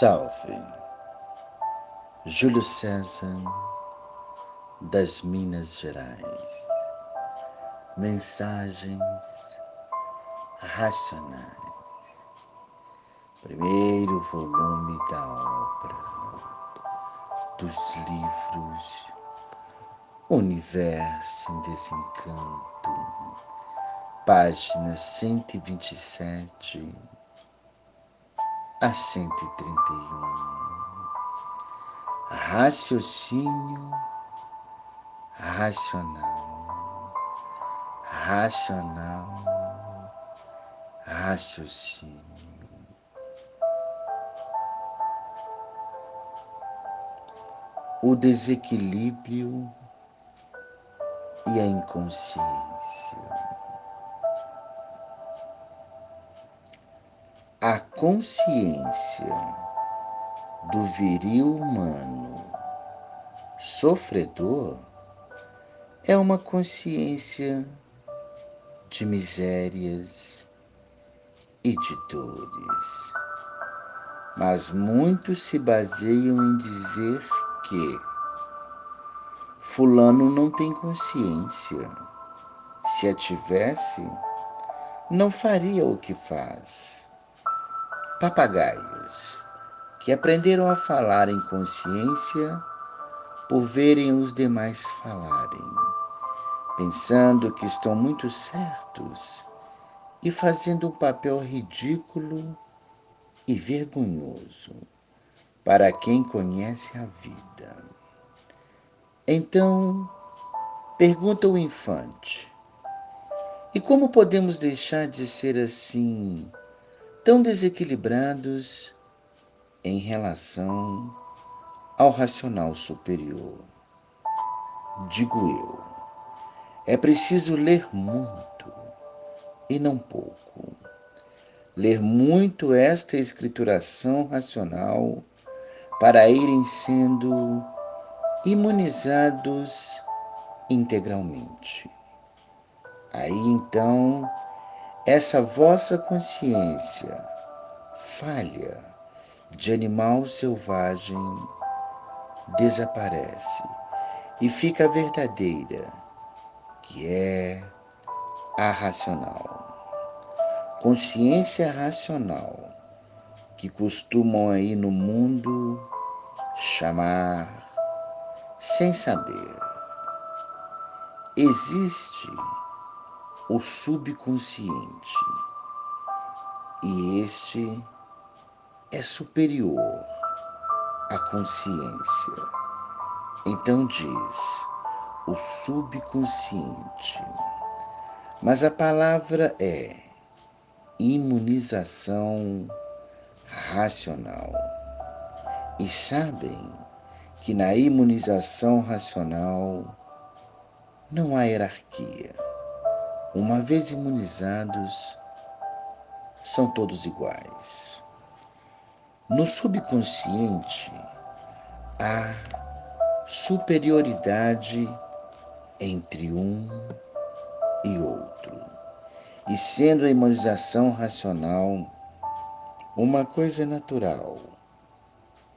Salve! Júlio César das Minas Gerais. Mensagens racionais. Primeiro volume da obra dos livros Universo em Desencanto, página 127 a 131. Raciocínio racional, racional, raciocínio. O desequilíbrio e a inconsciência. A consciência do viril humano sofredor é uma consciência de misérias e de dores. Mas muitos se baseiam em dizer que Fulano não tem consciência. Se a tivesse, não faria o que faz papagaios que aprenderam a falar em consciência por verem os demais falarem, pensando que estão muito certos e fazendo um papel ridículo e vergonhoso para quem conhece a vida. Então, pergunta o infante: e como podemos deixar de ser assim? Tão desequilibrados em relação ao racional superior. Digo eu, é preciso ler muito e não pouco. Ler muito esta escrituração racional para irem sendo imunizados integralmente. Aí então essa vossa consciência falha de animal selvagem desaparece e fica a verdadeira, que é a racional. Consciência racional, que costumam aí no mundo chamar sem saber. Existe o subconsciente. E este é superior à consciência. Então diz o subconsciente. Mas a palavra é imunização racional. E sabem que na imunização racional não há hierarquia uma vez imunizados, são todos iguais. No subconsciente, há superioridade entre um e outro. E sendo a imunização racional uma coisa natural,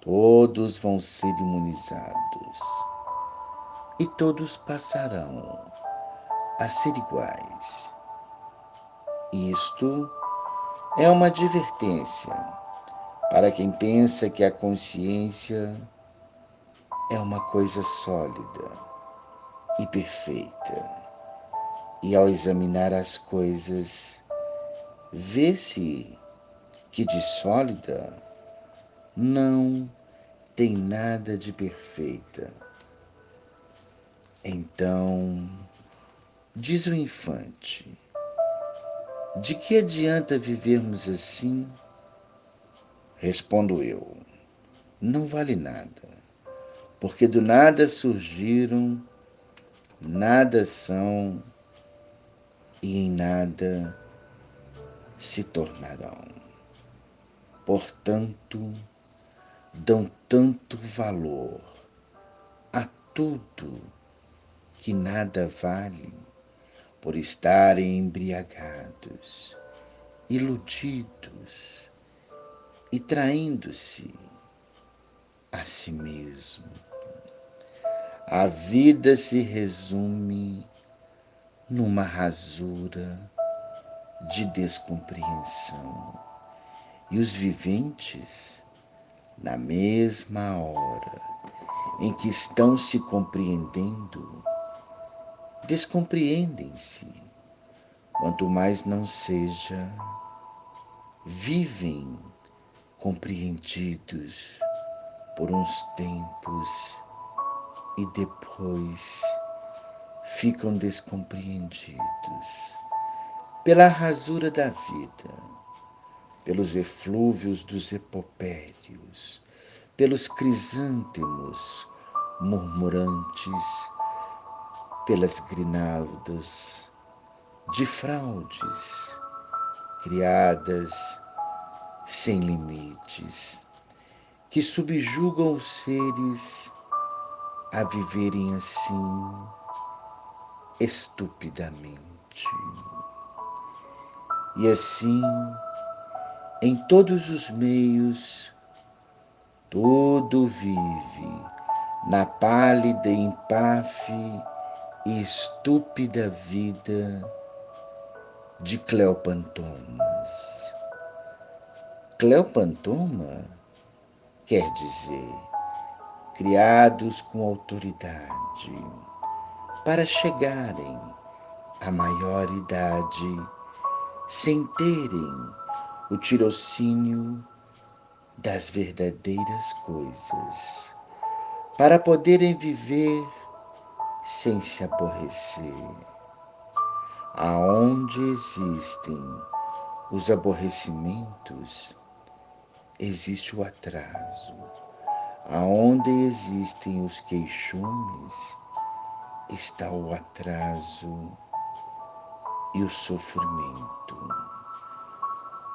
todos vão ser imunizados e todos passarão a ser iguais. Isto é uma advertência para quem pensa que a consciência é uma coisa sólida e perfeita. E ao examinar as coisas, vê-se que de sólida não tem nada de perfeita. Então, Diz o infante: De que adianta vivermos assim? Respondo eu: Não vale nada, porque do nada surgiram, nada são e em nada se tornarão. Portanto, dão tanto valor a tudo que nada vale por estarem embriagados, iludidos, e traindo-se a si mesmo. A vida se resume numa rasura de descompreensão. E os viventes, na mesma hora em que estão se compreendendo, descompreendem-se, quanto mais não seja, vivem compreendidos por uns tempos e depois ficam descompreendidos pela rasura da vida, pelos eflúvios dos epopérios, pelos crisântemos murmurantes, pelas grinaldas de fraudes criadas sem limites, que subjugam os seres a viverem assim estupidamente. E assim, em todos os meios, tudo vive na pálida, empáfia e estúpida vida de Cleopantomas. Cleopantoma quer dizer criados com autoridade para chegarem à maior idade sem terem o tirocínio das verdadeiras coisas, para poderem viver sem se aborrecer. Aonde existem os aborrecimentos, existe o atraso. Aonde existem os queixumes, está o atraso e o sofrimento.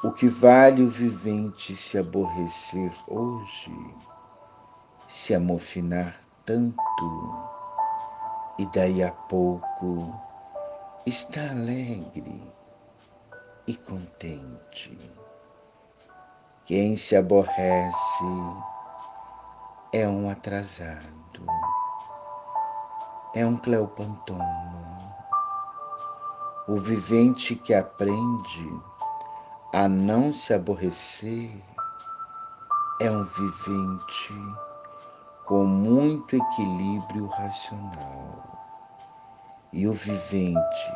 O que vale o vivente se aborrecer hoje, se amofinar tanto, e daí a pouco está alegre e contente. Quem se aborrece é um atrasado, é um Cleopantoma. O vivente que aprende a não se aborrecer é um vivente com muito equilíbrio racional. E o vivente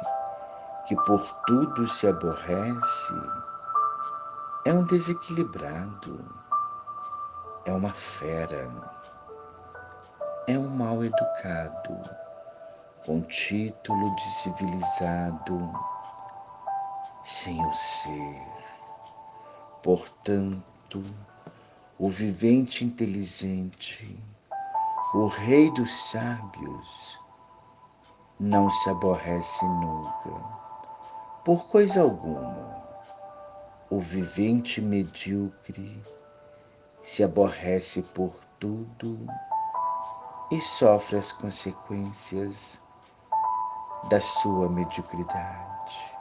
que por tudo se aborrece é um desequilibrado, é uma fera, é um mal educado, com título de civilizado, sem o ser. Portanto, o vivente inteligente, o rei dos sábios, não se aborrece nunca, por coisa alguma o vivente medíocre se aborrece por tudo e sofre as consequências da sua mediocridade.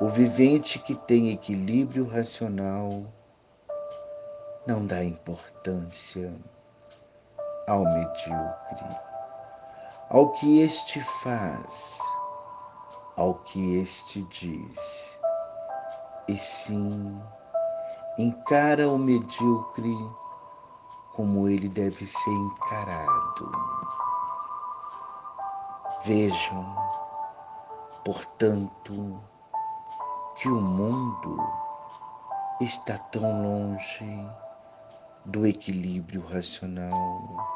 O vivente que tem equilíbrio racional não dá importância ao medíocre, ao que este faz, ao que este diz e sim encara o medíocre como ele deve ser encarado. Vejam, portanto, que o mundo está tão longe do equilíbrio racional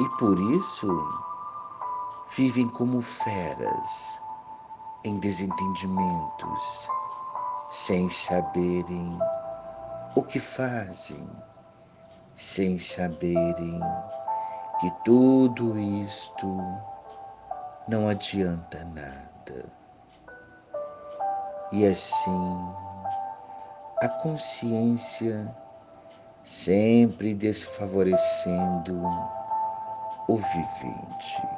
e por isso vivem como feras em desentendimentos sem saberem o que fazem, sem saberem que tudo isto não adianta nada. E assim, a consciência sempre desfavorecendo o vivente.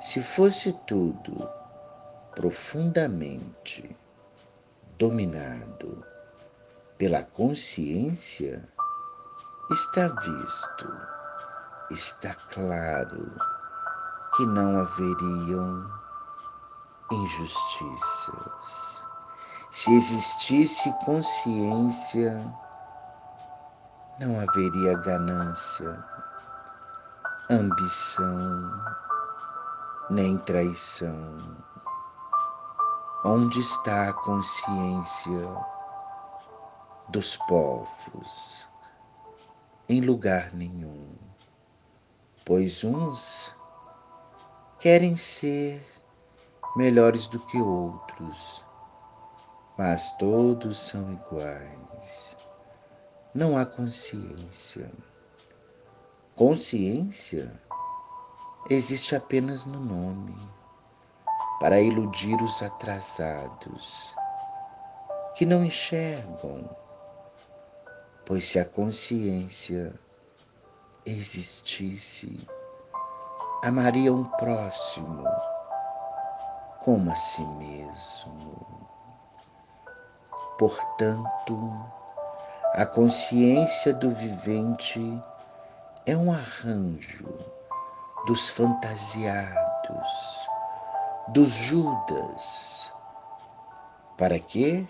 Se fosse tudo profundamente dominado pela consciência, está visto, está claro que não haveriam injustiças. Se existisse consciência, não haveria ganância, ambição, nem traição. Onde está a consciência dos povos? Em lugar nenhum, pois uns querem ser melhores do que outros, mas todos são iguais. Não há consciência. Consciência existe apenas no nome, para iludir os atrasados, que não enxergam, pois se a consciência existisse, amaria um próximo como a si mesmo. Portanto, a consciência do vivente é um arranjo dos fantasiados, dos Judas. Para quê?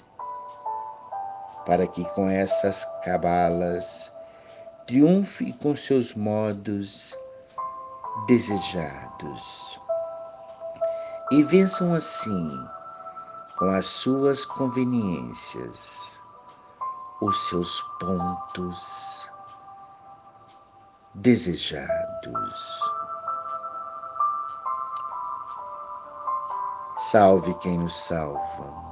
Para que com essas cabalas triunfe com seus modos desejados e vençam assim, com as suas conveniências, os seus pontos desejados. Salve quem nos salva.